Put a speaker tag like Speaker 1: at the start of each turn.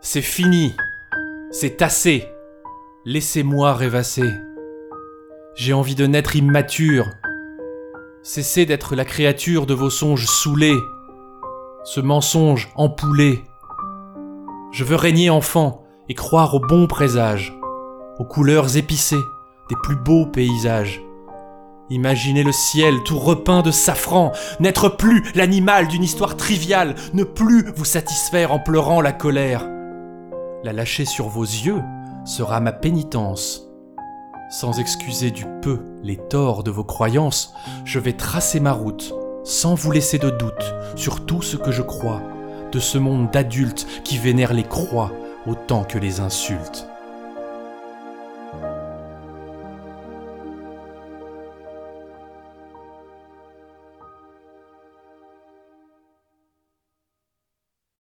Speaker 1: C'est fini. C'est assez. Laissez-moi rêvasser. J'ai envie de naître immature. Cessez d'être la créature de vos songes saoulés. Ce mensonge empoulé. Je veux régner enfant et croire aux bons présages, aux couleurs épicées des plus beaux paysages. Imaginez le ciel tout repeint de safran, n'être plus l'animal d'une histoire triviale, ne plus vous satisfaire en pleurant la colère. La lâcher sur vos yeux sera ma pénitence. Sans excuser du peu les torts de vos croyances, je vais tracer ma route, sans vous laisser de doute sur tout ce que je crois, de ce monde d'adultes qui vénèrent les croix autant que les insultes.